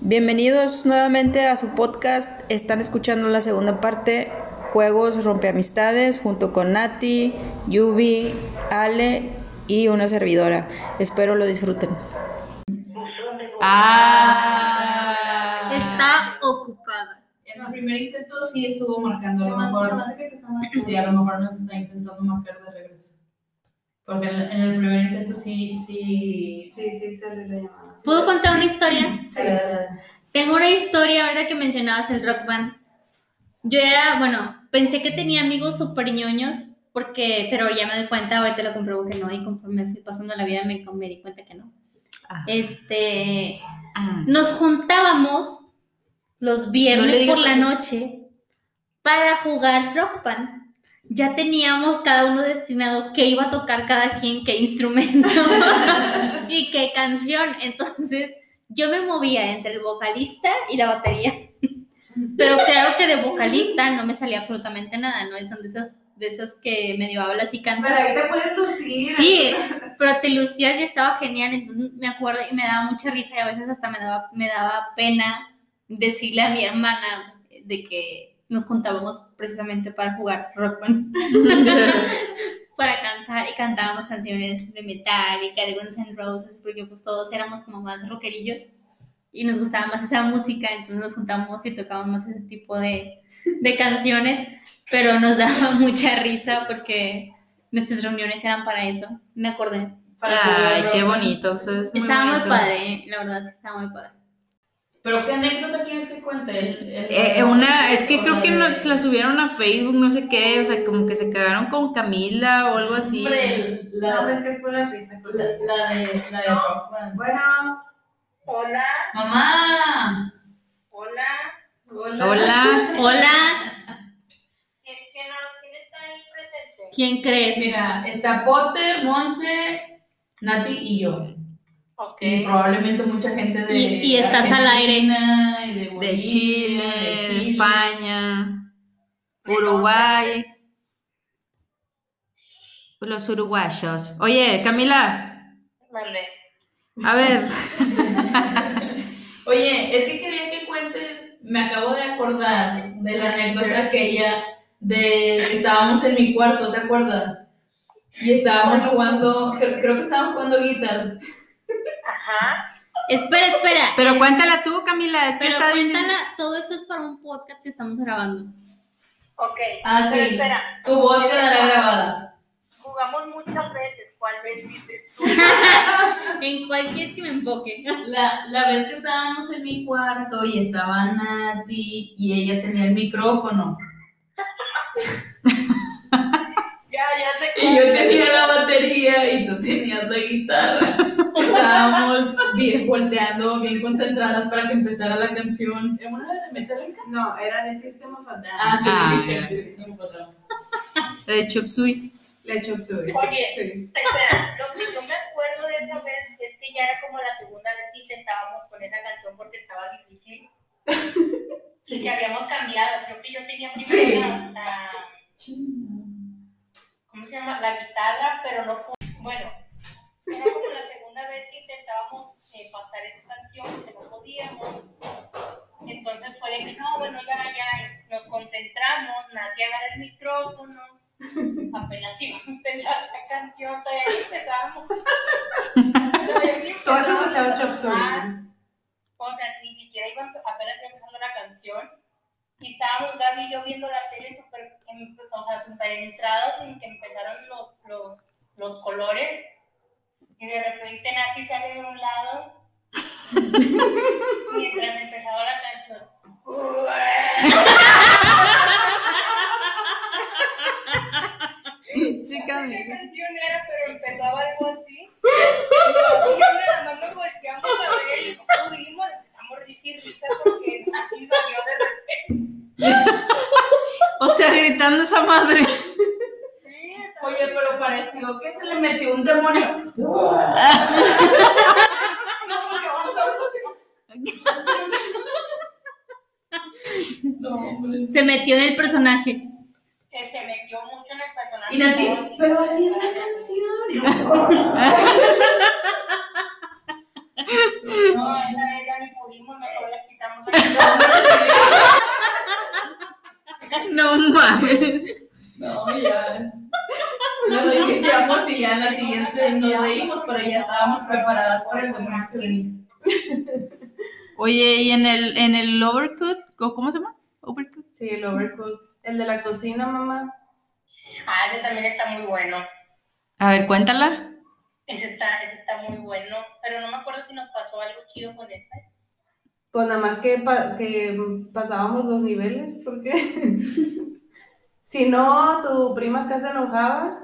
Bienvenidos nuevamente a su podcast. Están escuchando la segunda parte, Juegos Rompeamistades, junto con Nati, Yubi, Ale y una servidora. Espero lo disfruten. Ah. Primer intento sí estuvo marcando. A lo mejor, sí, a lo mejor nos está intentando marcar de regreso. Porque en, en el primer intento sí, sí. Sí, sí, sale la llamada. ¿Puedo contar una historia? Sí. Tengo una historia ahora que mencionabas el rock band. Yo era, bueno, pensé que tenía amigos súper ñoños, porque, pero ya me doy cuenta, ahorita lo compruebo que no, y conforme fui pasando la vida me, me di cuenta que no. Ah. Este, Ah. nos juntábamos los viernes No por la noche para jugar rock band. Ya teníamos cada uno destinado qué iba a tocar cada quien, qué instrumento y qué canción. Entonces yo me movía entre el vocalista y la batería. Pero claro que de vocalista no me salía absolutamente nada, ¿no? Son de esas, de esas que medio hablas y cantas. Pero ahí te puedes lucir. Sí, pero te lucías y estaba genial, entonces me acuerdo y me daba mucha risa y a veces hasta me daba, me daba pena decirle a mi hermana de que nos juntábamos precisamente para jugar rock band, para cantar y cantábamos canciones de Metallica, de Guns N' Roses, porque pues todos éramos como más rockerillos y nos gustaba más esa música, entonces nos juntamos y tocábamos ese tipo de, de canciones, pero nos daba mucha risa porque nuestras reuniones eran para eso, me acordé. Para Ay, qué bonito. Eso es muy Estaba muy padre, la verdad sí estaba muy padre. Pero qué anécdota quieres que cuente? El, el- Eh, una, es que creo que de- no, se la subieron a Facebook, no sé qué, o sea, como que se cagaron con Camila o algo así. Hombre, la, No, es que es pura risa. la, la de, la de. Bueno, Hola, ¡Mamá! hola. hola. Hola. Hola, ¿Quién, quién, quién está ahí presente? ¿quién crees? Mira, está Potter, Monse, Nati y yo. Ok. Que probablemente mucha gente de. Y- y estás al aire. Y de, Chile, de Chile. España, Uruguay. Los uruguayos. Oye, Camila, Mande. a ver. Oye, es que quería que cuentes, me acabo de acordar de la anécdota aquella de que estábamos en mi cuarto, ¿te acuerdas? Y estábamos jugando, creo, creo que estábamos jugando guitarra. Ajá. Espera, espera. Pero cuéntala tú, Camila, es que diciendo. cuéntala, todo esto es para un podcast que estamos grabando. Ok. Ah, Pero sí. espera, Tu voz quedará grabada. jugamos muchas veces. ¿Cuál vez dices tú? En cualquier que me enfoque. La, la vez que estábamos en mi cuarto y estaba Nati y ella tenía el micrófono Ya, ya sé y yo tenía la batería y tú tenías la guitarra. Estábamos bien volteando, bien concentradas para que empezara la canción. ¿Era una de Metallica? No, era de System of a Down. Ah, sí, Ah, sí, sí, ya. sí, sí, sí, me acuerdo. De Chop Suey. Le Chop Suey. Oye, Sí. espera, lo que yo me acuerdo de esa vez es que ya era como la segunda vez que intentábamos con esa canción porque estaba difícil. Y que habíamos cambiado. Creo que yo tenía primero Sí. la, la- ¿Cómo se llama? La guitarra, pero no fue. Bueno, era como la segunda vez que intentábamos eh, pasar esa canción, que no podíamos. Entonces fue de que no, bueno, ya, ya, nos concentramos, Nati agarra el micrófono, apenas iba a empezar la canción, todavía no empezamos. Todavía ni escuchado a. O sea, ni siquiera iba a- apenas iba empezando la canción. Y estábamos Gaby y yo viendo la tele súper, em- o sea, súper entrados en que empezaron los, los, los colores. Y de repente Nati sale de un lado mientras empezaba la canción. Sí, No sé qué canción era, pero empezaba algo así. Y nada más nos volteamos a ver y pudimos, empezamos risa y risa porque Nati salió de repente. O sea, gritando esa madre. Oye, pero pareció que se le metió un demonio. no, porque vamos a No, hombre. Se metió en el personaje. que se metió mucho en el personaje. Y Nati, pero así es la canción. No, esa vez ya ni pudimos, mejor le quitamos la No mames. No, ya. Nos reiniciamos y ya en la siguiente nos reímos, pero ya estábamos preparadas para el demonio que venía. Oye, ¿y en el, en el overcut? ¿Cómo se llama? Overcut. Sí, el overcook. El de la cocina, mamá. Ah, ese también está muy bueno. A ver, cuéntala. Ese está, ese está muy bueno. Pero no me acuerdo si nos pasó algo chido con ese. Pues nada más que, pa- que pasábamos los niveles, porque si no, tu prima acá se enojaba.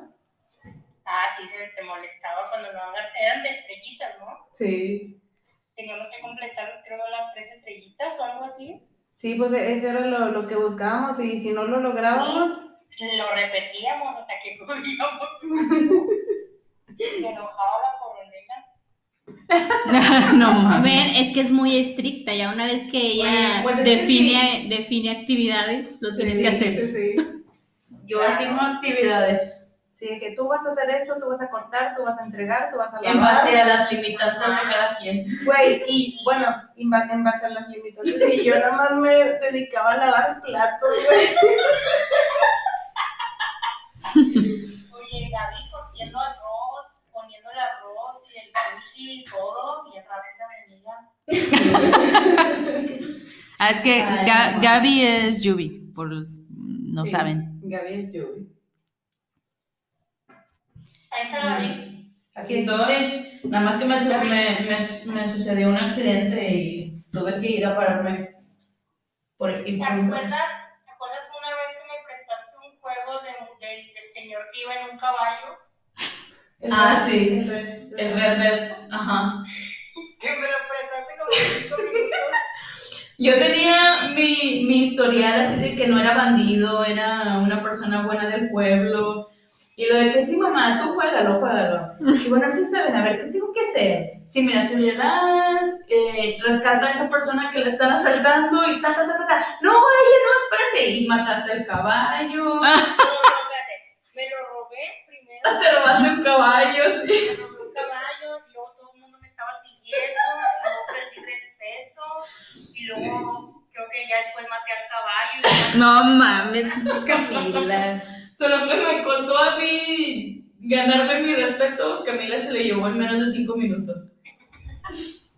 Ah, sí, se, se molestaba cuando no Eran de estrellitas, ¿no? Sí. Teníamos que completar, creo, las tres estrellitas o algo así. Sí, pues e- eso era lo, lo que buscábamos y si no lo lográbamos, Lo repetíamos hasta que cogíamos. Se enojaba la coronela. no mames. Es que es muy estricta, ya una vez que ella pues define, define actividades, lo tienes sí, que hacer. Yo asigno actividades Sí, que tú vas a hacer esto, tú vas a cortar, tú vas a entregar, tú vas a en lavar. base a las limitantes de cada quien. Güey, y bueno, en ba- en base a las limitaciones, y yo nada más me dedicaba a lavar platos, güey. Oye, Gaby cociendo arroz, poniendo el arroz y el sushi y todo, bien rápida venía. Ah, es que Ay. Gaby es Yubi, por los no Sí, saben. Gaby es Yubi. Ahí está Gaby. Aquí estoy. Nada más que me, me, me, me sucedió un accidente y tuve que ir a pararme. Por, y ¿Te por- acuerdas? ¿Te acuerdas una vez que me prestaste un juego de, del del señor que iba en un caballo? Ah, sí. El red- El Red Red. Ajá. Que me lo prestaste como cinco minutos. Yo tenía mi, mi historial así de que no era bandido, era una persona buena del pueblo. Y lo de que sí, mamá, tú juégalo, juégalo. Y bueno, sí está bien, a ver, ¿qué tengo que hacer? Sí, mira, tú le das, eh, rescata a esa persona que le están asaltando y ta, ta, ta, ta, ta. No, ella no, espérate. Y mataste al caballo. No, no, espérate. Me lo robé primero. Te robaste un caballo, sí. Me robé un caballo, y luego todo el mundo me estaba siguiendo, y luego perdí respeto, y luego creo que ya después maté al caballo. y No mames, pinche Camila. Solo que me costó a mí ganarme mi respeto, Camila se le llevó en menos de cinco minutos.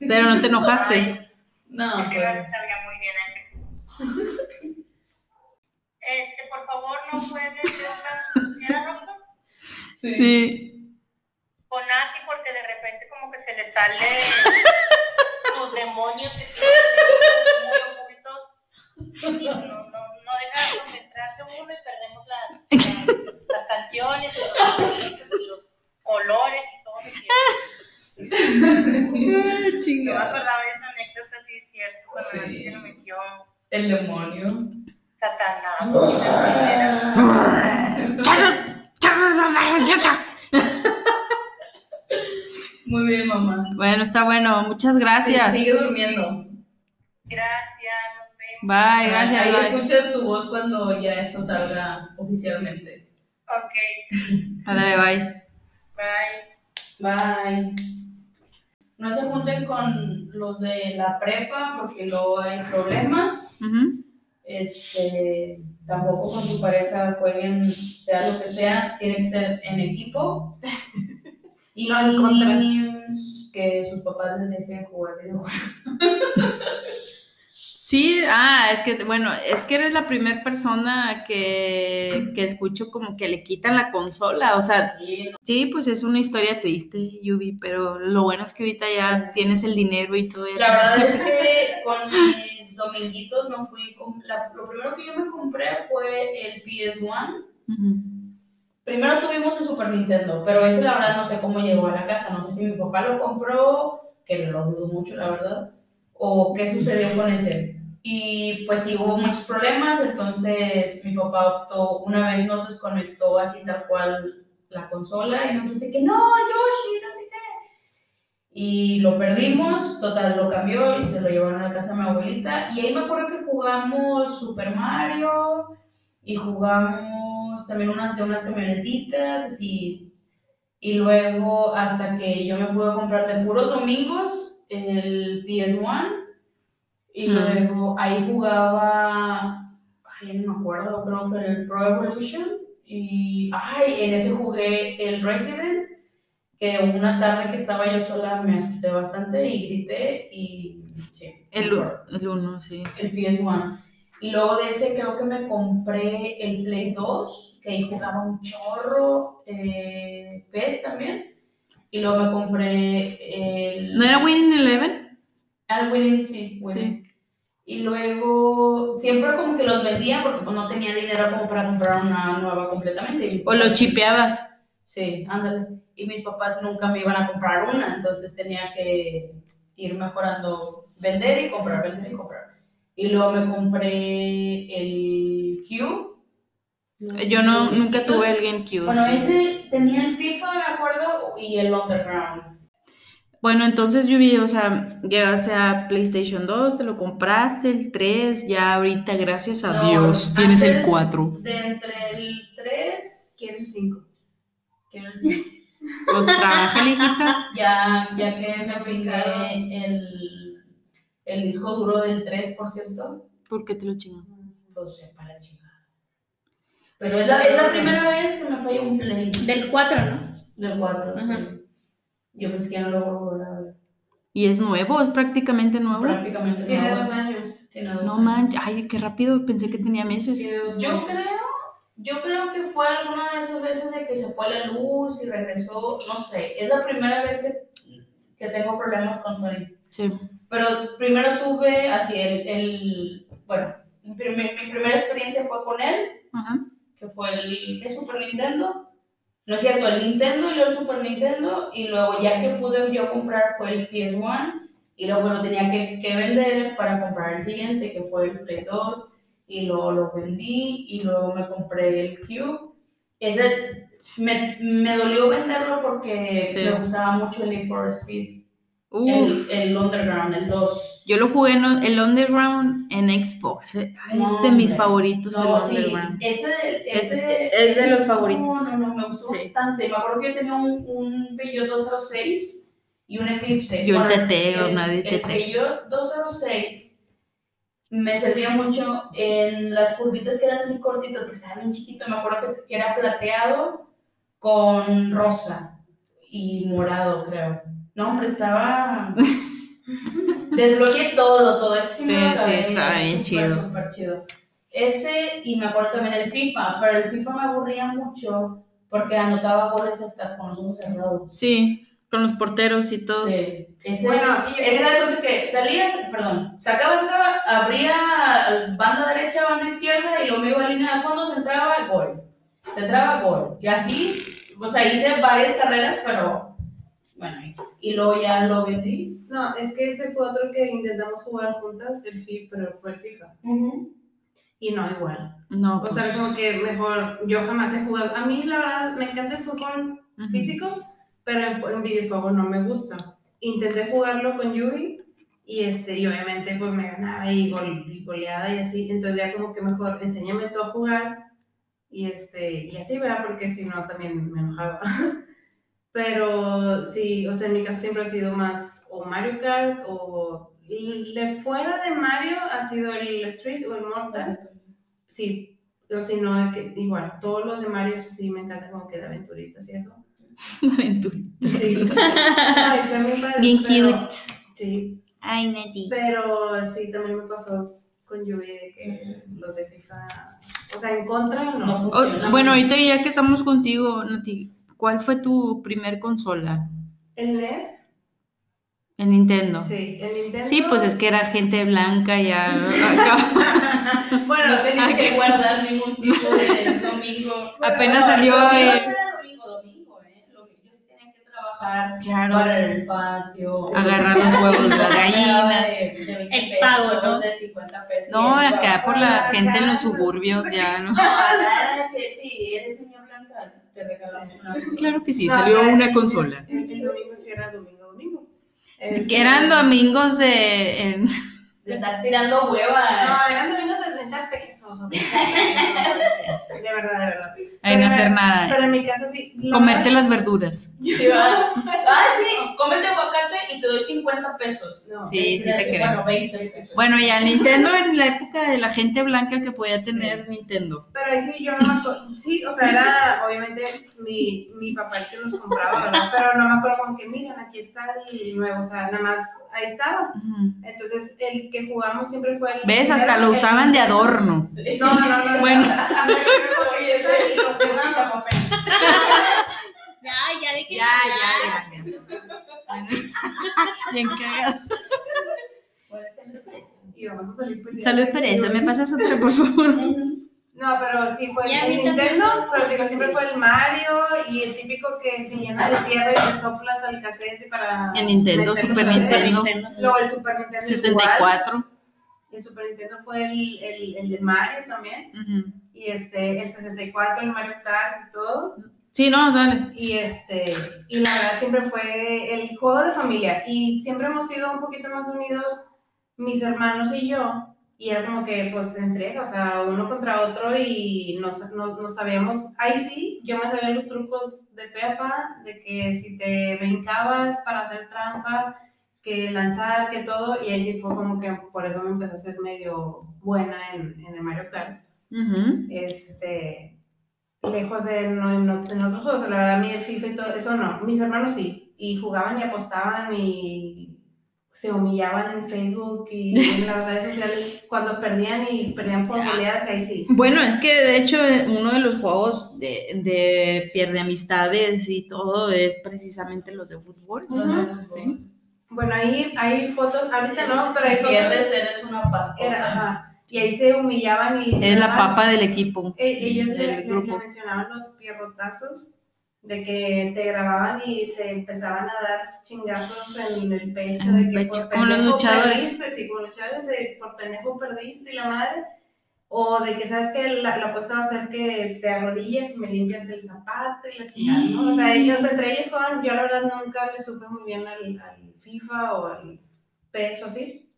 Pero no te enojaste. No, Es que pues. sabía muy bien ese. Este, por favor, no puedes decir ¿Era roja? Sí. Sí. Con Nati porque de repente como que se le sale sus demonios que tiene muy ocultos y no, no, no deja de concentrarse uno y perdemos las, las, las canciones, los, los colores y todo. Y yo me acordaba de esa anécdota, sí es cierto, cuando Sí. Nati se lo metió El demonio. Satanás. y la primera. Muy bien, mamá. Bueno, está bueno. Muchas gracias. Sí, sigue durmiendo. Gracias, nos vemos. Bye, gracias. Ahí bye. escuchas tu voz cuando ya esto salga oficialmente. Ok, Ándale, bye. bye. Bye. No se junten con los de la prepa porque luego hay problemas. Este, tampoco con su pareja jueguen, sea lo que sea, tiene que ser en equipo. Y No en contra. Que sus papás les dejen jugar videojuegos. Sí, ah, es que, bueno, es que eres la primera persona que, que escucho como que le quitan la consola, o sea, no- sí, pues es una historia triste, Yubi, pero lo bueno es que ahorita ya tienes el dinero y todo. La verdad es que con mis dominguitos no fui. la- lo primero que yo me compré fue el PS1. Ujú. Primero tuvimos el Super Nintendo, pero ese la verdad no sé cómo llegó a la casa. No sé si mi papá lo compró, que lo dudo mucho, la verdad, o qué sucedió con ese. Y pues sí hubo muchos problemas, entonces mi papá optó, una vez nos desconectó así tal cual la consola y nos dice que no, Yoshi, no sé qué. Y lo perdimos, total, lo cambió y se lo llevaron a la casa de mi abuelita. Y ahí me acuerdo que jugamos Super Mario y jugamos también unas de unas camionetitas, así. Y luego, hasta que yo me pude comprar de puros domingos el PS1. Y Mm. luego ahí jugaba, ay, no me acuerdo, creo que el Pro Evolution. Y, ay, en ese jugué el Resident, que una tarde que estaba yo sola me asusté bastante y grité y, sí. El, me acuerdo el uno, sí. el PS1. Y luego de ese creo que me compré el Play 2, que ahí jugaba un chorro, eh, PES también. Y luego me compré el... ¿No era Winning Eleven? Al Winning, sí, Winning. Y luego siempre como que los vendía porque pues no tenía dinero como para comprar una nueva completamente. ¿O lo papás- chipeabas? Sí, ándale. Y mis papás nunca me iban a comprar una, entonces tenía que ir mejorando, vender y comprar, vender y comprar. Y luego me compré el Cube. Yo no, ¿El nunca tuve el GameCube. Bueno, sí. ese tenía el FIFA, me acuerdo, y el Underground. Bueno, entonces yo vi, o sea, llegaste a PlayStation 2, te lo compraste, el 3, ya ahorita, gracias a No, Dios, tienes el antes 4. De entre el 3, Quiero el 5. quiero decir, Pues trabaja, hijita. ya, ya que me chingué el, el disco duro del 3, por cierto, ¿Por qué te lo chingan? pues sepa la chingada. Pero es la, es la primera vez que me falla un play Del 4, ¿no? del 4. Ajá. Yo pensé que ya no lo voy a volver a ver. ¿Y es nuevo? ¿Es prácticamente nuevo? Prácticamente Tiene nuevo. dos años. Tiene dos No años. manches, ay, qué rápido, pensé que tenía meses. Tiene dos Yo años. creo, yo creo que fue alguna de esas veces de que se fue la luz y regresó, no sé, es la primera vez que, que tengo problemas con Sony. Sí. Pero primero tuve así el, el bueno, mi, primer- mi primera experiencia fue con él, Ajá. que fue el ¿qué, Super Nintendo. No es cierto, el Nintendo y luego el Super Nintendo, y luego ya que pude yo comprar fue el PS1, y luego bueno, tenía que, que vender para comprar el siguiente, que fue el Play 2, y luego lo vendí, y luego me compré el Cube. Ese me, me dolió venderlo porque Sí. me gustaba mucho el Need for Speed, el, el Underground, el 2. yo lo jugué en el Underground en Xbox. eh. Ay, No, es de mis hombre. favoritos No, el sí, Underground. ese, Es- ese, es de ese- los favoritos. No, no, no, me gustó Sí. bastante. Me acuerdo que tenía un, un Peugeot 206 y un Eclipse. Yo el Bueno, TT, o el- nadie El TT. Peugeot 206 me servía mucho en las curvitas que eran así cortitas, porque estaba bien chiquito. Me acuerdo que, que era plateado con rosa y morado, creo. No, hombre, estaba... Desbloqueé todo, todo. Ese sí, me Sí, sí, estaba bien chido. súper chido. Ese, y me acuerdo también el FIFA, pero el FIFA me aburría mucho porque anotaba goles hasta con los ojos cerrados. Sí, con los porteros y todo. Sí. Ese, Bueno, y- ese era el que salías, perdón, sacabas, sacaba, abría banda derecha, banda izquierda y lo me iba a línea de fondo, se entraba, gol. Se entraba, gol. Y así, o sea, hice varias carreras, pero bueno, y luego ya lo vendí. No, es que ese fue otro que intentamos jugar juntas, el FIFA, pero fue el FIFA. Y no igual. No, O sea, pues, como que mejor, yo jamás he jugado. A mí, la verdad, me encanta el fútbol físico, pero en, en videojuego no me gusta. Intenté jugarlo con Yui y, este, y obviamente pues me ganaba y, gol, y goleada y así. Entonces ya como que mejor enséñame tú a jugar y, este, y así, ¿verdad? Porque si no también me enojaba. Pero sí, o sea, en mi caso siempre ha sido más o Mario Kart o de fuera de Mario ha sido el Street o el Mortal. Sí, o si no, que, igual, todos los de Mario sí me encanta como que de aventuritas y eso. Aventurita. Sí. Bien padres, Bien pero- cute. Sí, Ay, Neti. pero sí, también me pasó con Yubi de que los de FIFA, o sea, en contra no. No O- funciona. bueno, ahorita ya que estamos contigo, Nati, ¿cuál fue tu primer consola? El NES, El Nintendo. sí, el Nintendo. Sí, pues es que era gente blanca ya. Bueno, no tenías que guardar ningún tipo de domingo. Apenas No, salió, No, no eh. era domingo, domingo, ¿eh? Lo- Yo sí tenía que trabajar Claro. para el patio. Agarrar los huevos de las gallinas. De, de 20 El pesos, pago, ¿no? de 50 pesos. No, el acá por la gente en los suburbios ya, ¿no? No, acá era que si eres niña blanca, te regalamos una. Claro que sí, No, salió una el- consola. El, el domingo sí era domingo, domingo. Este, Que eran domingos de. en- de estar tirando No, hueva. eran de menos de 30 pesos. o 30 pesos, De verdad, de verdad. Ay, no hacer nada. Pero en mi casa sí. Comerte las verduras. Ah, sí, cómete aguacate y te doy 50 pesos. No, Sí, sí te creo. Bueno, 20 pesos. Bueno, ya Nintendo en la época de la gente blanca que podía tener Nintendo. Pero ahí sí, yo no me acuerdo. Sí, o sea, era obviamente mi, mi papá el que nos compraba, ¿verdad? Pero no me acuerdo como que, miren, aquí está el nuevo, o sea, nada más ahí estaba. Entonces, el que jugamos siempre fue el. ¿Ves? Hasta lo usaban de adorno. Sí. No, no, no. no. Bueno. Ya, ya de que Ya, ya, ya, ya. Bien cagado. Por ese me precio. Y vamos a salir peleando. Salud, Pereza. ¿Me pasas otra, por favor? No, pero sí fue el también. Nintendo, pero digo, siempre fue el Mario y el típico que se llena de tierra y le soplas al cassette para. El Nintendo, Super. Nintendo. Nintendo. Luego el Super Nintendo. igual. 64. El Super Nintendo fue el, el, el de Mario también. Y este, el 64, el Mario Kart y todo. Sí, no, dale. Y este, y la verdad siempre fue el juego de familia. Y siempre hemos sido un poquito más unidos, mis hermanos y yo. Y era como que, pues, en friega, o sea, uno contra otro y nos, nos, nos sabíamos, ahí sí, yo me sabía los trucos de Pepa, de que si te brincabas para hacer trampa, que lanzar, que todo, y ahí sí fue como que por eso me empecé a ser medio buena en, en el Mario Kart Ujú. este, lejos de no, en, en otros juegos, la verdad, a mí el FIFA y todo eso no, mis hermanos sí, y jugaban y apostaban y se humillaban en Facebook y en las redes sociales cuando perdían y perdían por goleadas, ahí sí. Bueno, es que de hecho uno de los juegos de, de pierde amistades y todo es precisamente los de fútbol. Ujú. Sí. Bueno, ahí hay fotos, ahorita no, Si pero hay pierdes, fotos, eres una pascota. y ahí se humillaban y se Es la daban- papa del equipo, Eh, ellos del le- grupo. le mencionaban los pierrotazos, de que te grababan y se empezaban a dar chingazos en el pecho, En de que pecho, por como los pendejo luchadores. perdiste, sí, como luchadores, de por pendejo perdiste y la madre, o de que sabes que la, la apuesta va a ser que te arrodilles y me limpias el zapato y la chingada, ¿no? O sea, ellos, entre ellos juegan, yo la verdad nunca le supe muy bien al, al FIFA o al PES o así,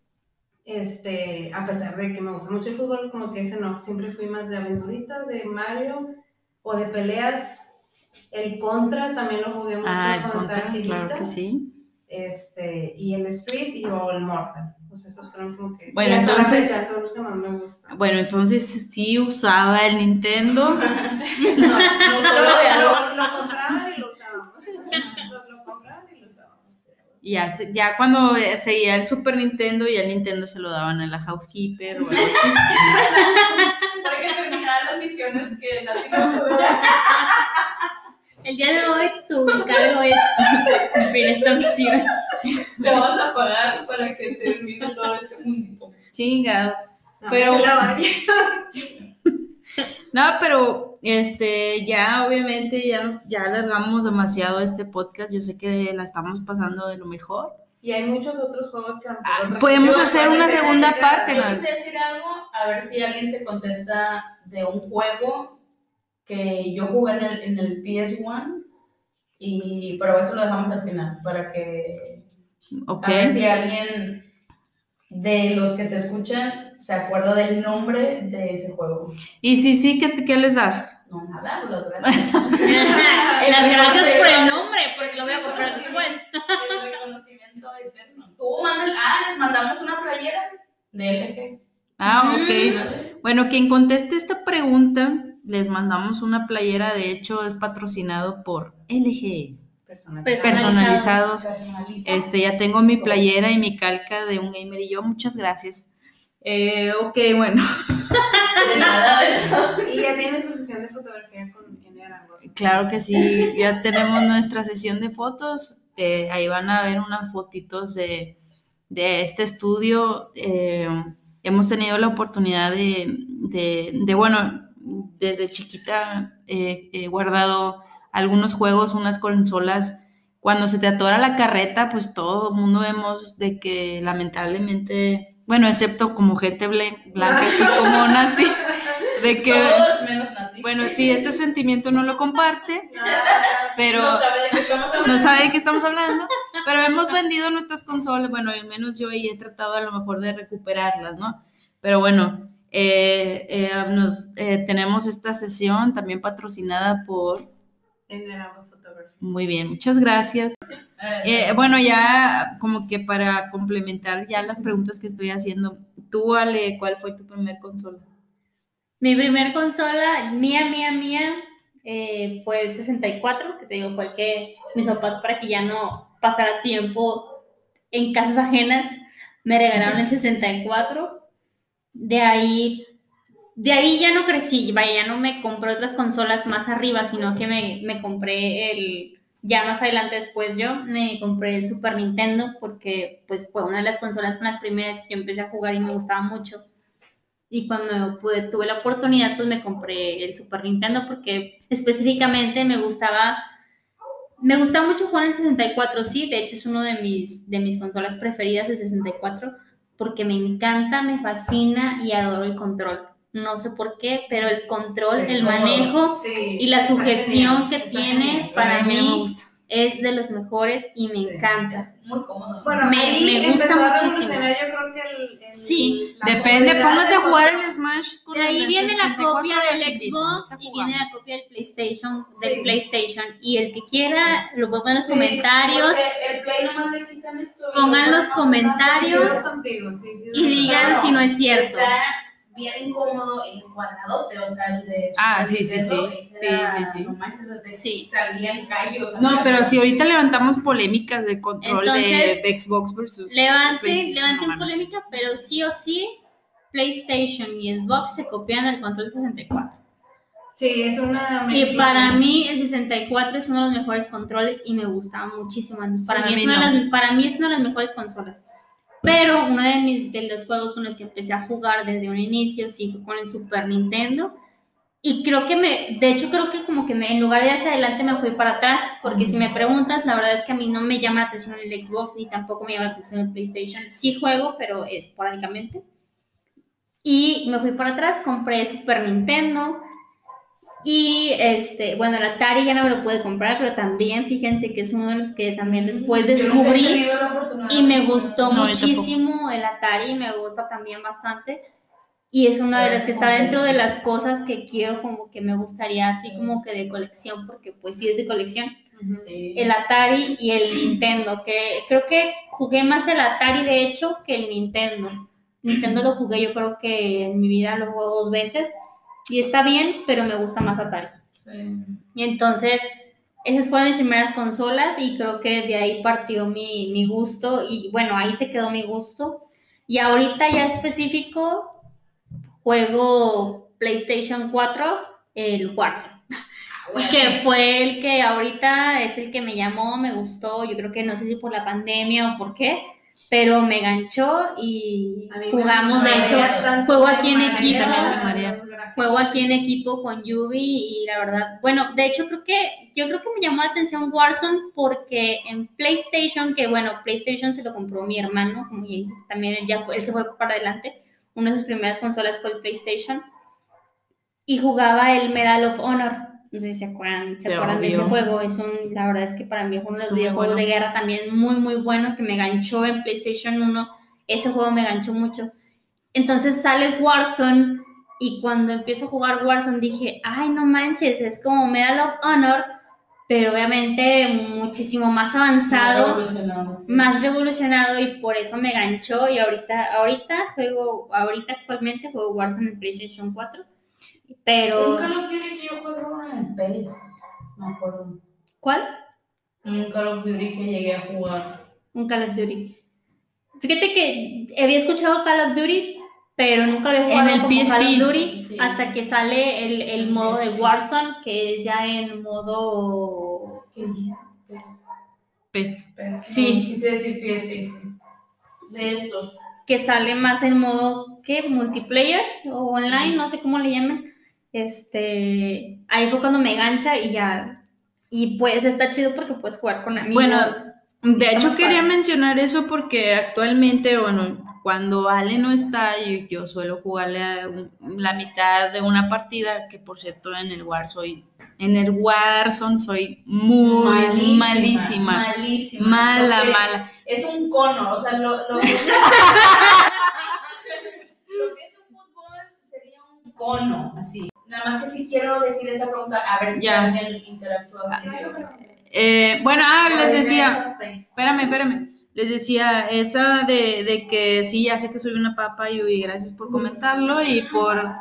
este, a pesar de que me gusta mucho el fútbol, como que ese no, siempre fui más de aventuritas, de Mario o de peleas. El Contra también lo jugué mucho Ah, el cuando contra, estaba chiquita. claro que sí. Este, y el Street y o el Mortal. Pues esos fueron como que. Bueno, la entonces- fecha son los que más me gustan. Bueno, entonces sí usaba el Nintendo. No, no solo lo, lo compraban y lo usábamos. Lo, lo compraban y lo. Y ya, se- ya cuando eh, seguía el Super Nintendo, y el Nintendo se lo daban a la housekeeper o algo así. Para que terminaran las misiones que pudo. El día de hoy tu encargo es cumplir esta misión. Te vamos a pagar para que termine todo este mundito. Chingado. No, Pero-. No, pero este, ya obviamente ya, nos, ya alargamos demasiado este podcast. Yo sé que la estamos pasando de lo mejor. Y hay muchos otros juegos que Ah, podemos Yo, hacer una segunda parte, Yo ¿no? quise decir algo, a ver si alguien te contesta de un juego que yo jugué en el, en el PS1, y, pero eso lo dejamos al final, para que Ok. a ver si alguien de los que te escuchan se acuerda del nombre de ese juego. Y sí, sí, ¿qué, qué les das? No, nada, las gracias. Las gracias por el nombre, porque lo voy a comprar después. El reconocimiento eterno. Tú mandas, ah, les mandamos una playera de Ah, ok. LG. Bueno, quien conteste esta pregunta, les mandamos una playera. De hecho, es patrocinado por LG. Personal. Personalizados. Personaliza. Este, ya tengo mi playera y mi calca de un gamer y yo. Muchas gracias. Eh, ok, bueno. De nada, de nada. Y ya tiene su sesión de fotografía con N. Arango. Claro que sí, ya tenemos nuestra sesión de fotos. eh, ahí van a ver unas fotitos de, de este estudio. eh, hemos tenido la oportunidad de, de- de, bueno, desde chiquita eh, he guardado algunos juegos, unas consolas. Cuando se te atora la carreta, pues todo el mundo vemos de que lamentablemente, bueno, excepto como gente blan- blanca, tú como Nati, de que... Todos menos Nati. Bueno, sí, este sentimiento no lo comparte, pero No sabe de qué estamos hablando. no sabe de qué estamos hablando. pero hemos vendido nuestras consolas, bueno, al menos yo y he tratado a lo mejor de recuperarlas, ¿no? Pero bueno, eh, eh, nos, eh, tenemos esta sesión también patrocinada por... Muy bien, muchas gracias. Bueno, ya como que para complementar ya las preguntas que estoy haciendo, tú, Ale, ¿cuál fue tu primer consola? Mi primer consola, mía, mía, mía, fue el 64, que te digo, fue el que mis papás, para que ya no pasara tiempo en casas ajenas, me regalaron el 64. De ahí, de ahí ya no crecí, vaya, ya no me compré otras consolas más arriba, sino que me, me compré el, ya más adelante después yo, me compré el Super Nintendo, porque pues fue una de las consolas con las primeras que empecé a jugar y me gustaba mucho. Y cuando tuve la oportunidad, pues me compré el Super Nintendo porque específicamente me gustaba, me gustaba mucho jugar en 64, sí, de hecho es uno de mis, de mis consolas preferidas, el 64, porque me encanta, me fascina y adoro el control. No sé por qué, pero el control, Sí, el manejo Sí, y la sujeción que tiene para mí no me mí gusta. Es de los mejores y me Sí. encanta. Es muy cómodo. Bueno, Me- ahí me gusta muchísimo. Yo creo que el, el- Sí, Depende, póngase a de jugar el Smash con De el ahí del viene la 64 copia del Xbox y viene la copia del PlayStation, del Sí. PlayStation. Y el que quiera, lo ponga en los Sí, comentarios el Play nomás le quitan esto. Pongan lo los comentarios. Sí, contigo, sí, sí, y sí. digan si no es cierto. Está bien incómodo el cuadradote, o sea, el de. Ah, sí, sí, sí. ese Sí, era- sí, sí. No manches, o sea, Sí. salían callos. No, pero si ahorita levantamos polémicas de control Entonces, de Xbox versus Levanten, levanten no polémica, pero sí o sí, PlayStation y Xbox se copian del control 64. Sí, es una Y para mí el 64 es uno de los mejores controles y me gustaba muchísimo. Para, Sí, mí es una de no. las, para mí es una de las mejores consolas. Pero uno de, mis, de los juegos con los que empecé a jugar desde un inicio sí fue con el Super Nintendo. Y creo que me, de hecho creo que como que me, en lugar de hacia adelante me fui para atrás, porque si me preguntas, la verdad es que a mí no me llama la atención el Xbox ni tampoco me llama la atención el PlayStation. Sí juego, pero esporádicamente. Y me fui para atrás, compré Super Nintendo. Y este, bueno, el Atari ya no me lo pude comprar, pero también fíjense que es uno de los que también después descubrí la y me gustó No, muchísimo el Atari, me gusta también bastante. Y es una de las que está dentro de las cosas que quiero, como que me gustaría así como que de colección, porque pues sí es de colección. Sí. El Atari y el Nintendo, que creo que jugué más el Atari de hecho que el Nintendo. Nintendo lo jugué yo creo que en mi vida lo jugué dos veces y está bien, pero me gusta más Atari. Sí. Y entonces, esas fueron mis primeras consolas y creo que de ahí partió mi, mi gusto y bueno, ahí se quedó mi gusto. Y ahorita ya específico, juego PlayStation 4, el Warzone, que fue el que ahorita es el que me llamó, me gustó, yo creo que no sé si por la pandemia o por qué, pero me ganchó y me jugamos, de hecho, juego aquí en equipo. También gráficos. Juego aquí en equipo con Yubi y la verdad, bueno, de hecho creo que yo creo que me llamó la atención Warzone porque en PlayStation, que bueno, PlayStation se lo compró mi hermano, como ya también él ya fue, él se fue para adelante, una de sus primeras consolas fue el PlayStation y jugaba el Medal of Honor. No sé si se acuerdan, se acuerdan de ese juego. Es un, la verdad es que para mí es uno de los videojuegos bueno. de guerra también muy, muy bueno que me ganchó en PlayStation 1. Ese juego me ganchó mucho. Entonces sale Warzone y cuando empiezo a jugar Warzone dije, ay, no manches, es como Medal of Honor, pero obviamente muchísimo más avanzado, Revolucionado. más revolucionado y por eso me ganchó y ahorita, ahorita juego, ahorita actualmente juego Warzone en PlayStation 4, pero Un Call of Duty que yo juego en PES, me acuerdo. ¿cuál? Un Call of Duty que llegué a jugar. Un Call of Duty. Fíjate que había escuchado Call of Duty, pero nunca había jugado En el como Call PSP. of Duty Sí. hasta que sale el, el modo de. Warzone, que es ya en modo... ¿Qué dije? PES. Pez. PES. Sí. No, quise decir PSP, sí. De estos. que sale más en modo, ¿qué? Multiplayer o online, no sé cómo le llaman. Este, ahí fue cuando me gancha y ya... Y pues está chido porque puedes jugar con amigos. Bueno, De hecho, quería padre. mencionar eso porque actualmente, bueno, cuando Ale no está, yo, yo suelo jugarle la mitad de una partida, que por cierto en el War soy en el Warzone soy muy malísima. Malísima. Mala, mala. Es un cono, o sea, lo, lo que es, lo que es un fútbol sería un cono, así. Nada más que sí quiero decir esa pregunta, a ver si Ya. alguien interactúa. ¿Qué vas a conmigo. preguntar? Eh, bueno, ah, les decía, espérame, espérame. Les decía esa de, de que sí, ya sé que soy una papa y gracias por comentarlo y por,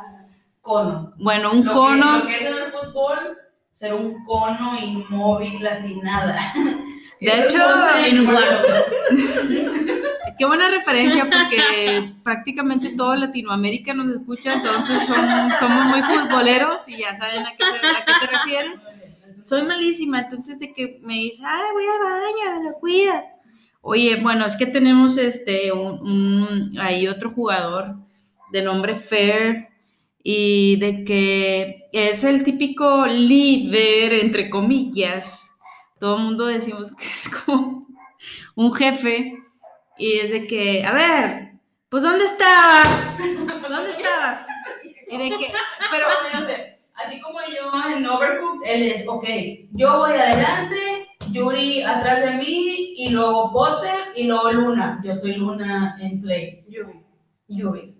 Cono. bueno, un Lo cono. Que, lo que es en el fútbol, ser un cono inmóvil, así nada. De Eso hecho, en. Qué buena referencia porque prácticamente toda Latinoamérica nos escucha, entonces son, somos muy futboleros y ya saben a qué, a qué te refieres. Soy malísima, entonces de que me dice, ay, voy al baño, me lo cuidas. Oye, bueno, es que tenemos este, un, ahí otro jugador de nombre Fair y de que es el típico líder, entre comillas. Todo el mundo decimos que es como un jefe y es de que, a ver, pues ¿dónde estabas? ¿Dónde estabas? Y de que, pero así como yo en Overcooked, él es, ok, yo voy adelante, Yuri atrás de mí, y luego Potter, y luego Luna. Yo soy Luna en Play. Yuri. Yuri.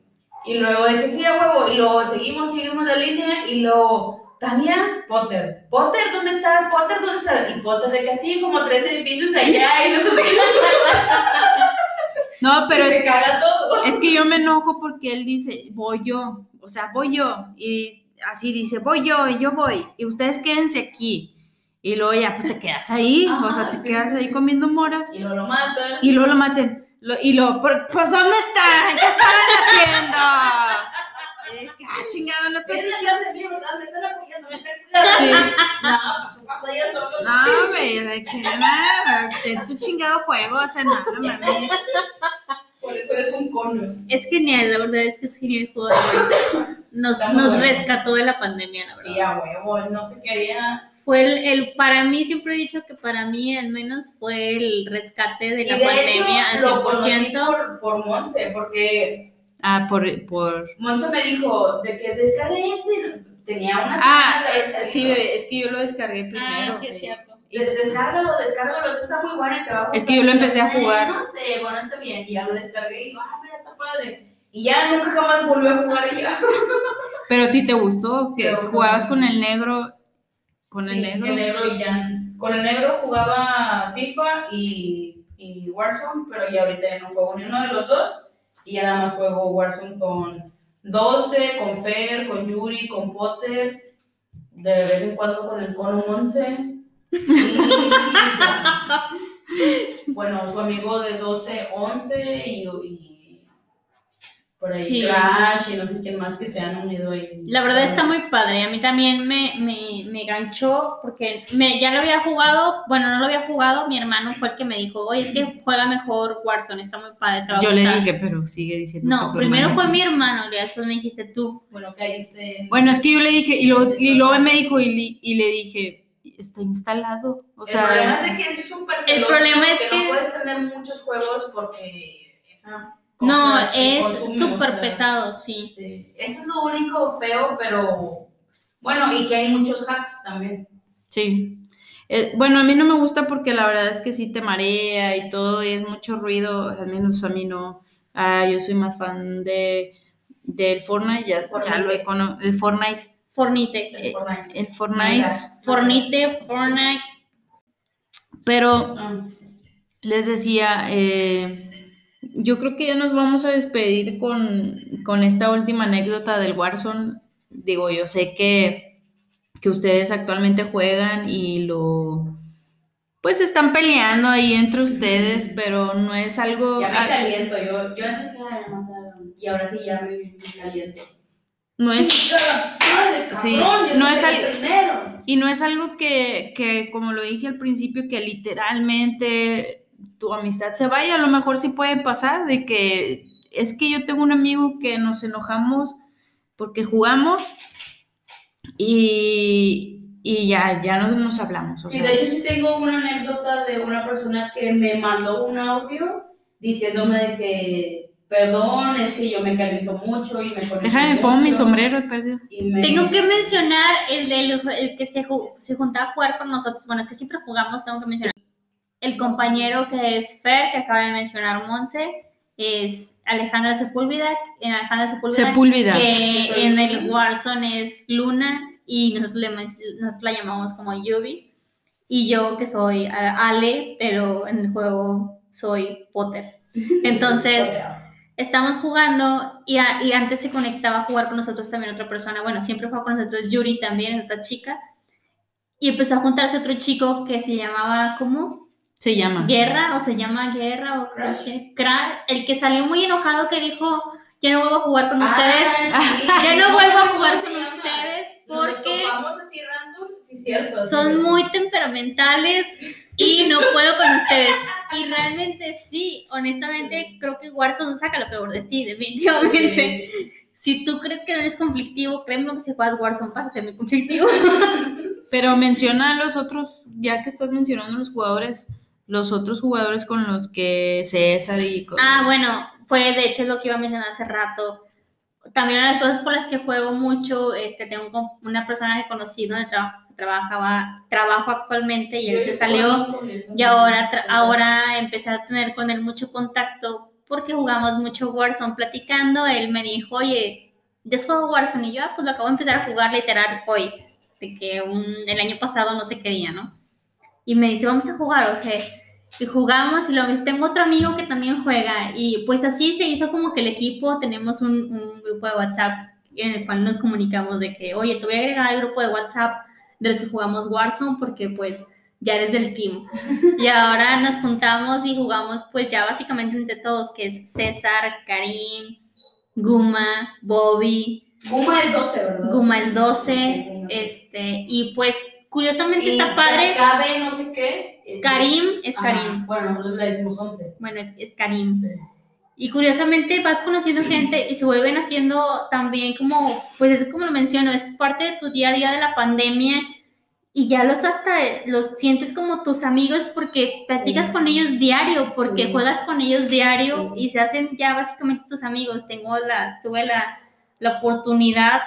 Y luego de que sí, a huevo, y luego seguimos, seguimos la línea, y luego, Tania, Potter. Potter, ¿dónde estás? Potter, ¿dónde estás? Y Potter de que así, como tres edificios allá, y no sé qué. no, pero es se caga todo. Es que yo me enojo porque él dice, voy yo, o sea, voy yo, y así dice, voy yo, y yo voy, y ustedes quédense aquí. Y luego ya, pues te quedas ahí, o sea, te sí, quedas sí, ahí sí. comiendo moras, Y luego lo matan. y luego lo maten. Lo- y luego, "Por- pues ¿dónde están? ¿Qué estaban haciendo? Ah, chingado, no estás diciendo. clase de mí, ¿verdad? Me están apoyando, me están cuidando. Sí. No, pues tú vas solo. No, güey, de que nada, en tu chingado juego, o sea, no, no mames. Por eso eres un cono. Es genial, la verdad es que es genial el juego. Nos, nos rescató de la pandemia, la verdad. Sí, a huevo, no se quería. Fue el, el- para mí, siempre he dicho que para mí al menos fue el rescate de Y la de pandemia hecho, lo al conocí 100%. por, por Monse, porque Ah, por, por... Monse me dijo de que descargué este. Tenía unas Ah, eh, sí, es que yo lo descargué primero. Ah, sí, es cierto. Des- Descárgalo, descárgalo, eso está muy bueno y te va a gustar. Es que yo lo empecé a Y jugar. "Eh, No sé, bueno, está bien. Y ya lo descargué y digo, ah, mira, está padre. Y ya nunca jamás volvió a jugar y ya. Pero a ti te gustó, que jugabas con el negro, con Sí, el negro. el negro ya. Con el negro jugaba FIFA y, y Warzone, pero ya ahorita ya no juego ni uno de los dos. Y ya nada más juego Warzone con 12, con Fer, con Yuri, con Potter. De vez en cuando con el Cono 11. Y. Bueno, su amigo de 12, 11 y, y por ahí Sí. Crash y no sé quién más que se han unido ahí. La verdad está muy padre. A mí también me, me, me ganchó porque me, ya lo había jugado. Bueno, no lo había jugado. Mi hermano fue el que me dijo, oye, es que juega mejor Warzone, está muy padre. te va a Yo le gustar". dije, pero sigue diciendo. No, primero hermano. fue mi hermano y después me dijiste tú. Bueno, caíste en... Bueno, es que yo le dije, y, luego y luego él me dijo, y, li- y le dije, está instalado. O el problema sea, es de que es súper El problema es que- no puedes tener muchos juegos porque esa No, es súper pesado, sí. sí. Eso es lo único feo, pero bueno, y que hay muchos hacks también. sí. Eh, bueno, a mí no me gusta porque la verdad es que sí te marea y todo, y es mucho ruido, al menos a mí no. Ah, yo soy más fan de del Fortnite, ya, ya lo he cono- el Fortnite, Fornite. El Fortnite. el Fortnite, Fornite, Fortnite. pero Ah, les decía, eh, yo creo que ya nos vamos a despedir con, con esta última anécdota del Warzone. Digo, yo sé que, que ustedes actualmente juegan y lo... Pues están peleando ahí entre ustedes, pero no es algo... ya me caliento, yo, yo antes que "Ay, me mataron, y ahora sí ya me, caliento. no es, Chica, madre, Sí, cabrón, no es pegué al- primero. Y no es algo que, que, como lo dije al principio, que literalmente tu amistad se vaya. A lo mejor sí puede pasar de que es que yo tengo un amigo que nos enojamos porque jugamos y, y ya, ya no nos hablamos. O Sí, sea, de hecho sí tengo una anécdota de una persona que me mandó un audio diciéndome de que perdón, es que yo me caliento mucho y me Déjame pongo mi sombrero, perdido. me- Tengo que mencionar el, del, el que se, se juntaba a jugar con nosotros. Bueno, es que siempre jugamos, tengo que mencionar. El compañero que es Fer, que acaba de mencionar Monse, es Alejandra Sepúlveda. En Alejandra Sepúlveda, Sepúlveda. que en el Warzone es Luna y nosotros, le, nosotros la llamamos como Yubi. Y yo que soy ah, Ale, pero en el juego soy Potter. Entonces, estamos jugando y, a- y antes se conectaba a jugar con nosotros también otra persona. Bueno, siempre juega con nosotros Yuri también, es otra chica. Y empezó a juntarse otro chico que se llamaba, ¿cómo? Se llama. Guerra, o se llama Guerra, o Crash. qué? Cra- el que salió muy enojado que dijo, ya no vuelvo a jugar con Ah, ustedes. sí, Ya no vuelvo a ¿cómo jugar con llama? ustedes Lo porque topamos así random, sí, cierto. son muy temperamentales y no puedo con ustedes. Y realmente sí, honestamente creo que Warzone saca lo peor de ti, definitivamente. Si tú crees que no eres conflictivo, créeme que si juegas Warzone vas a ser muy conflictivo. Pero menciona a los otros, ya que estás mencionando a los jugadores, los otros jugadores con los que César y cosas. Ah, bueno, fue de hecho lo que iba a mencionar hace rato. También una de las cosas por las que juego mucho, este, tengo un- una persona que he conocido donde traba- trabajaba, trabajo actualmente y él se salió y ahora, tra- ahora empecé a tener con él mucho contacto porque jugamos mucho Warzone platicando. Él me dijo, oye, ¿ya jugado Warzone? Y yo, ah, pues lo acabo de empezar a jugar literal hoy, de que un- el año pasado no sé qué día, ¿no? Y me dice, vamos a jugar, ok. Y jugamos y luego tengo otro amigo que también juega y pues así se hizo como que el equipo, tenemos un, un grupo de WhatsApp en el cual nos comunicamos de que, oye, te voy a agregar al grupo de WhatsApp de los que jugamos Warzone porque pues ya eres del team. Y ahora nos juntamos y jugamos pues ya básicamente entre todos, que es César, Karim, Guma, Bobby, Guma es 12, ¿verdad? Guma es 12, Sí, Guma. este, y pues curiosamente Y está padre, Cabe no sé qué. eh, Karim es ajá, Karim, Bueno, nosotros le decimos 11. bueno, es, es Karim. Y curiosamente vas conociendo gente y se vuelven haciendo también como, pues es como lo menciono, es parte de tu día a día de la pandemia y ya los hasta los sientes como tus amigos porque platicas Sí. con ellos diario, porque Sí. juegas con ellos diario Sí. y se hacen ya básicamente tus amigos. Tengo la, tuve la, la oportunidad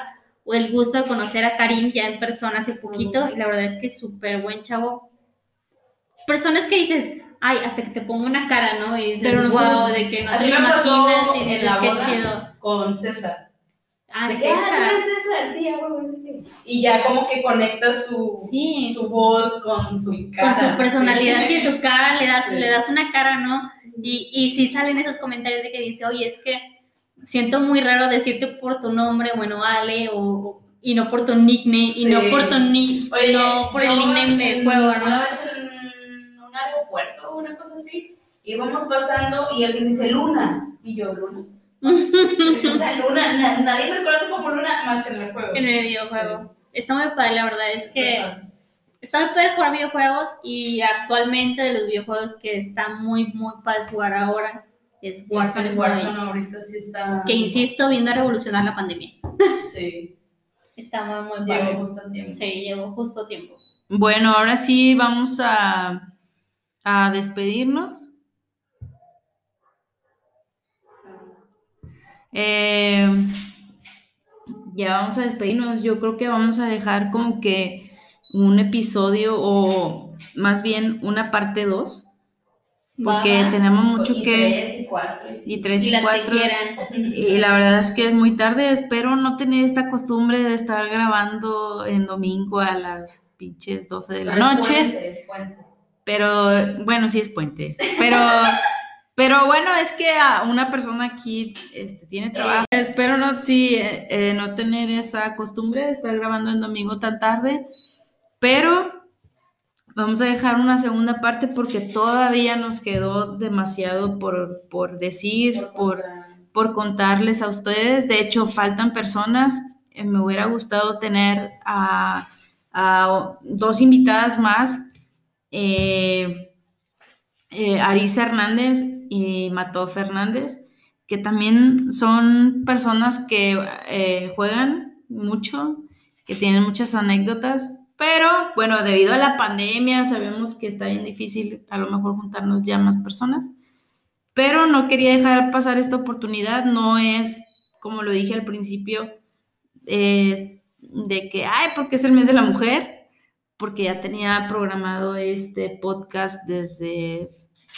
o el gusto de conocer a Karim ya en persona hace poquito y la verdad es que es súper buen chavo. Personas que dices, ay, hasta que te pongo una cara, ¿no? Y dices, Pero no wow, sabes- de que no te imaginas y en dices, la qué chido. Con César. Ah, De "Ah, César. César, sí. Y ya como que conecta su, Sí. su voz con su cara. Con su personalidad, sí, su cara, le das, le das una cara, ¿no? Y, y sí salen esos comentarios de que dice, oye, es que siento muy raro decirte por tu nombre, bueno, Ale, o, y no por tu nickname, y no por tu ni Oye, no por el nickname del juego, Una ¿no? vez en un aeropuerto, una cosa así, íbamos pasando y alguien dice Luna. Y yo, Luna. o sea, Luna, na- nadie me conoce como Luna más que en el juego. en el videojuego. Está muy padre, la verdad es que está muy padre jugar videojuegos y actualmente de los videojuegos que está muy, muy padre jugar ahora es Warzone. es Warzone Warzone, ahorita sí está. Que insisto, viendo a revolucionar la pandemia. Sí, Está muy, muy padre. llevo justo tiempo. Sí, llegó justo a tiempo. Bueno, ahora sí vamos a, a despedirnos. Eh, ya vamos a despedirnos. Yo creo que vamos a dejar como que un episodio o más bien una parte 2. Porque Va. tenemos mucho y que... Tres y cuatro. Y. Y tres y y, las que cuatro. quieran. Y la verdad es que es muy tarde. Espero no tener esta costumbre de estar grabando en domingo a las pinches 12 de la Pero es noche. puente, es puente. Pero bueno, sí es puente. Pero, pero bueno, es que a una persona aquí este, tiene trabajo. Espero no, sí, eh, eh, no tener esa costumbre de estar grabando en domingo tan tarde. Pero vamos a dejar una segunda parte porque todavía nos quedó demasiado por, por decir, por, por contarles a ustedes. De hecho, faltan personas. Eh, me hubiera gustado tener a, a dos invitadas más. Eh, eh, Arisa Hernández y Mató Fernández, que también son personas que eh, juegan mucho, que tienen muchas anécdotas, pero bueno, debido a la pandemia sabemos que está bien difícil a lo mejor juntarnos ya más personas. pero no quería dejar pasar esta oportunidad, no es, como lo dije al principio, eh, de que, ay, porque es el mes de la mujer, porque ya tenía programado este podcast desde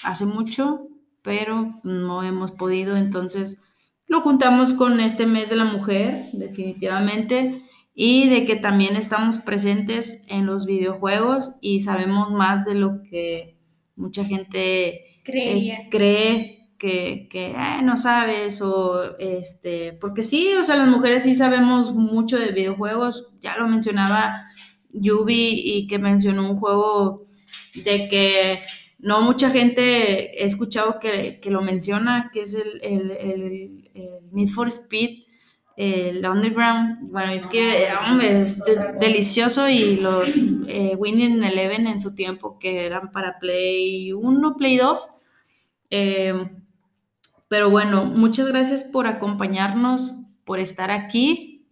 hace mucho, pero no hemos podido, entonces lo juntamos con este mes de la mujer, definitivamente, y de que también estamos presentes en los videojuegos y sabemos más de lo que mucha gente eh, cree que, que "Ay, no sabes o este, porque sí, o sea, las mujeres sí sabemos mucho de videojuegos, ya lo mencionaba Yubi y que mencionó un juego de que no mucha gente he escuchado que, que lo menciona, que es el, el- el- el Need for Speed, el Underground. Bueno, es que es de- delicioso y los eh, Winning Eleven en su tiempo, que eran para Play 1, Play 2. Eh, pero bueno, muchas gracias por acompañarnos, por estar aquí.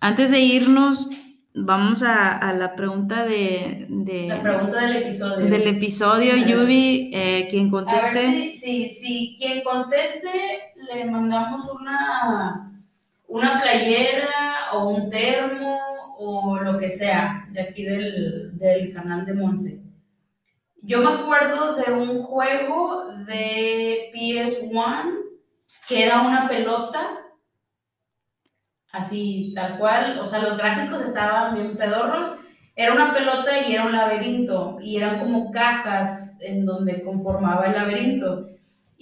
Antes de irnos, vamos a, a la pregunta de, de- La pregunta del episodio. del episodio. Yubi, eh, quien A conteste. ver si, si, si quien conteste le mandamos una, una playera o un termo o lo que sea de aquí del, del canal de Monse. Yo me acuerdo de un juego de PS1 que era una pelota, así tal cual, o sea, los gráficos estaban bien pedorros. Era una pelota y era un laberinto, y eran como cajas en donde conformaba el laberinto.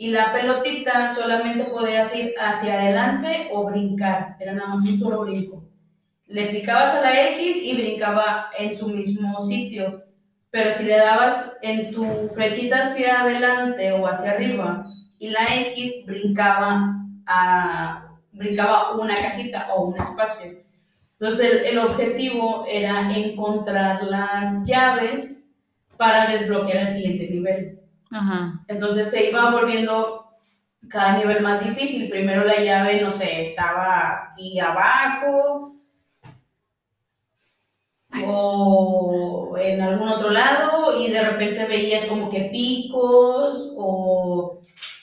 Y la pelotita solamente podías ir hacia adelante o brincar, era nada más un solo brinco. Le picabas a la X y brincaba en su mismo sitio, pero si le dabas en tu flechita hacia adelante o hacia arriba y la X brincaba, a, brincaba una cajita o un espacio. Entonces el, el objetivo era encontrar las llaves para desbloquear el siguiente nivel. Ajá. Entonces se iba volviendo cada nivel más difícil. Primero la llave, no sé, estaba aquí abajo o en algún otro lado y de repente veías como que picos o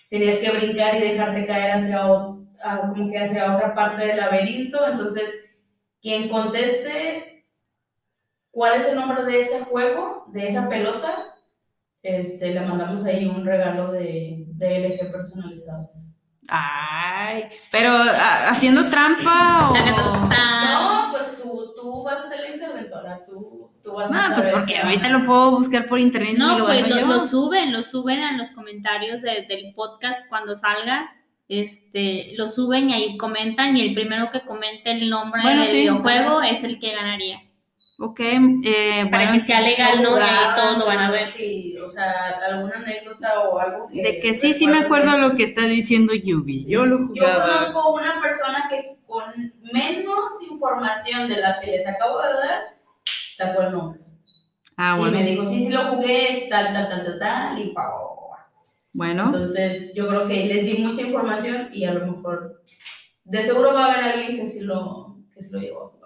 tenías que brincar y dejarte caer hacia, como que hacia otra parte del laberinto. Entonces, quien conteste cuál es el nombre de ese juego, de esa pelota, este, le mandamos ahí un regalo de, de LG personalizados. Ay, pero ¿a- haciendo trampa o. No, pues tú, tú vas a ser la interventora, tú, tú vas a No, pues saber porque qué ahorita onda. lo puedo buscar por internet y No, lo pues lo, yo. lo suben, lo suben a los comentarios de- del podcast cuando salga. Este, lo suben y ahí comentan y el primero que comente el nombre Bueno, del sí. videojuego es el que ganaría. Ok, eh, Para bueno, que sea legal, ¿no? Y ahí todos lo van a ver. así, o sea, alguna anécdota o algo que... de que sí, sí me acuerdo recuerdes. lo que está diciendo Yubi. Yo lo Yo jugaba. conozco una persona que con menos información de la que les acabo de dar, sacó el nombre. Ah, Y bueno. me dijo, sí, sí lo jugué, es tal, tal, tal, tal, tal, y pa, pa, pa, pa. Bueno, Entonces, yo creo que les di mucha información y a lo mejor, de seguro va a haber alguien que sí lo, que sí lo llevó.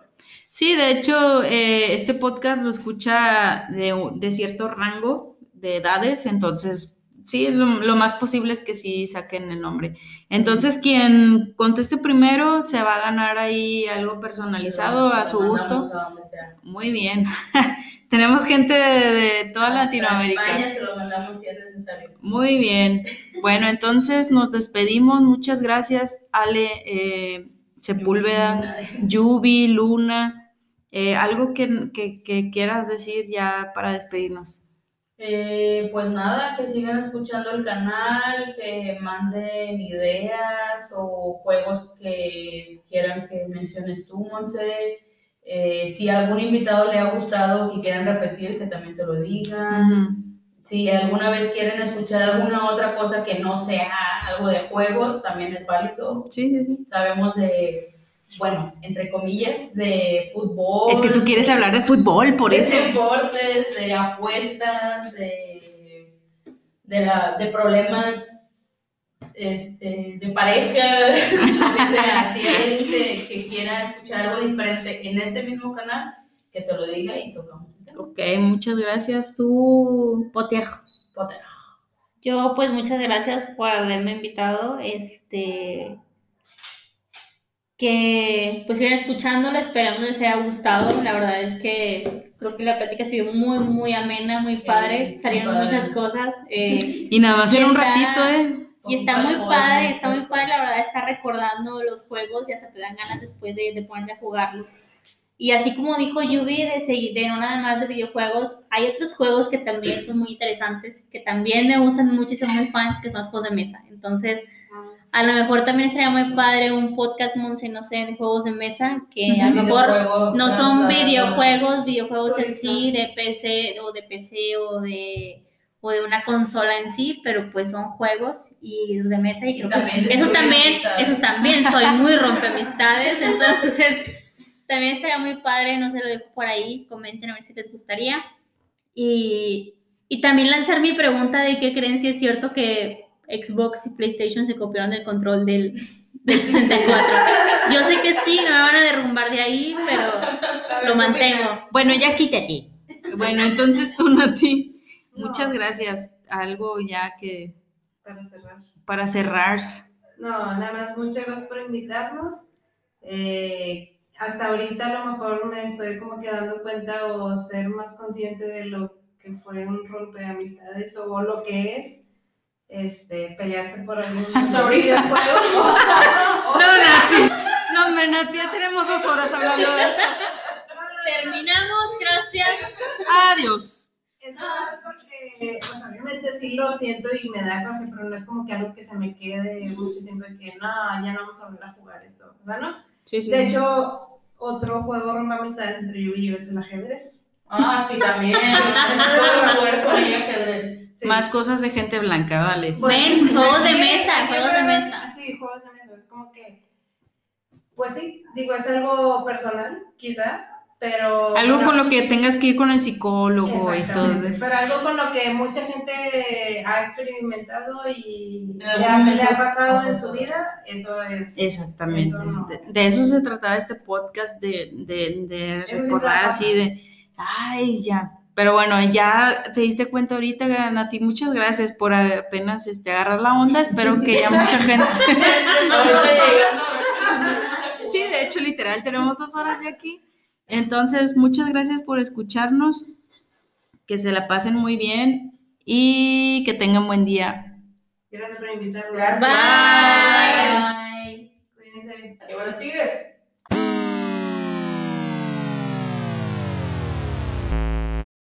Sí, de hecho, eh, este podcast lo escucha de, de cierto rango de edades, entonces sí, lo, lo más posible es que sí saquen el nombre. Entonces, quien conteste primero se va a ganar ahí algo personalizado a su gusto. a. Muy bien. Tenemos gente de, de toda Hasta Latinoamérica. España se lo mandamos si es necesario. Muy bien. Bueno, entonces nos despedimos. Muchas gracias, Ale, eh, Sepúlveda, Yubi, Luna. Eh, algo que, que- que quieras decir ya para despedirnos. Eh, pues nada, que sigan escuchando el canal, que manden ideas o juegos que quieran que menciones tú, Monse. Eh, si a algún invitado le ha gustado que quieran repetir, que también te lo digan. Si alguna vez quieren escuchar alguna otra cosa que no sea algo de juegos, también es válido. Sí, sí, sí. Sabemos de, bueno, entre comillas, de fútbol. Es que tú quieres hablar de fútbol, por de eso. deportes, de apuestas, de, de, la, de problemas este, de pareja, que sea. Si hay alguien que, quiera escuchar algo diferente en este mismo canal, que te lo diga y tocamos. Ok, muchas gracias. Tú, Potejo. Potter. Yo, pues, muchas gracias por haberme invitado. Este. Que pues sigan escuchándolo, esperamos les haya gustado. La verdad es que creo que la plática ha sido muy, muy amena, muy Sí, padre. Salieron padre. muchas cosas. eh, Y nada más era un ratito, ¿eh? y está muy padre, está muy padre, la verdad, está recordando los juegos y hasta te dan ganas después de, de ponerte a jugarlos. Y así como dijo Yubi, de seguir, de no nada más de videojuegos, hay otros juegos que también son muy interesantes, que también me gustan mucho y son muy fans, que son los juegos de mesa. Entonces, a lo mejor también estaría muy padre un podcast, Monse, no sé, de juegos de mesa, que a lo mejor no son videojuegos, videojuegos en sí, de PC o de PC o de, o de una consola en sí, pero pues son juegos y los de mesa y creo que también esos destruyen también, esos también, soy muy rompeamistades, entonces también estaría muy padre, no sé, lo dejo por ahí, comenten a ver si les gustaría. Y, y también lanzar mi pregunta de qué creen si es cierto que Xbox y PlayStation se copiaron del control del, del 64. Yo sé que sí, no me van a derrumbar de ahí, pero lo mantengo. Bueno, ya quítate. Bueno, entonces tú, Nati, No. muchas gracias. Algo ya que Para cerrar. para cerrar. No, nada más, muchas gracias por invitarnos. Eh, hasta ahorita a lo mejor me estoy como que dando cuenta o ser más consciente de lo que fue un rompeamistades o lo que es este, pelearte por algún videojuego. No, Nati. No, hombre, Nati, ya tenemos dos horas hablando de esto. Terminamos, gracias. Adiós. Entonces, porque, pues obviamente sí lo siento y me da coraje, pero no es como que algo que se me quede mucho tiempo de que no, ya no vamos a volver a jugar esto. O sea, ¿no? Sí, sí. De hecho, otro juego rompe amistades entre yo y yo es el ajedrez. Ah, sí, también. Puedo jugar con ella ajedrez. Sí. Más cosas de gente blanca, dale. Ven, juegos de mesa, juegos de mesa. Sí, juegos de mesa. Es como que, pues sí, digo, es algo personal, quizá, pero... Algo con lo que tengas que ir con el psicólogo y todo eso. Pero algo con lo que mucha gente ha experimentado y le ha, pasado en su vida, eso es... Exactamente. eso no. De, de eso se trataba este podcast, de, de, de Eso sí recordar así de, ay, ya. Pero bueno, ya te diste cuenta ahorita, Nati, muchas gracias por apenas este, agarrar la onda. Espero que ya mucha gente... Sí, de hecho, literal, tenemos dos horas de aquí. Entonces, muchas gracias por escucharnos. Que se la pasen muy bien y que tengan buen día. Gracias por invitarnos. Gracias. Bye. Bye. Cuídense. Arriba los tigres.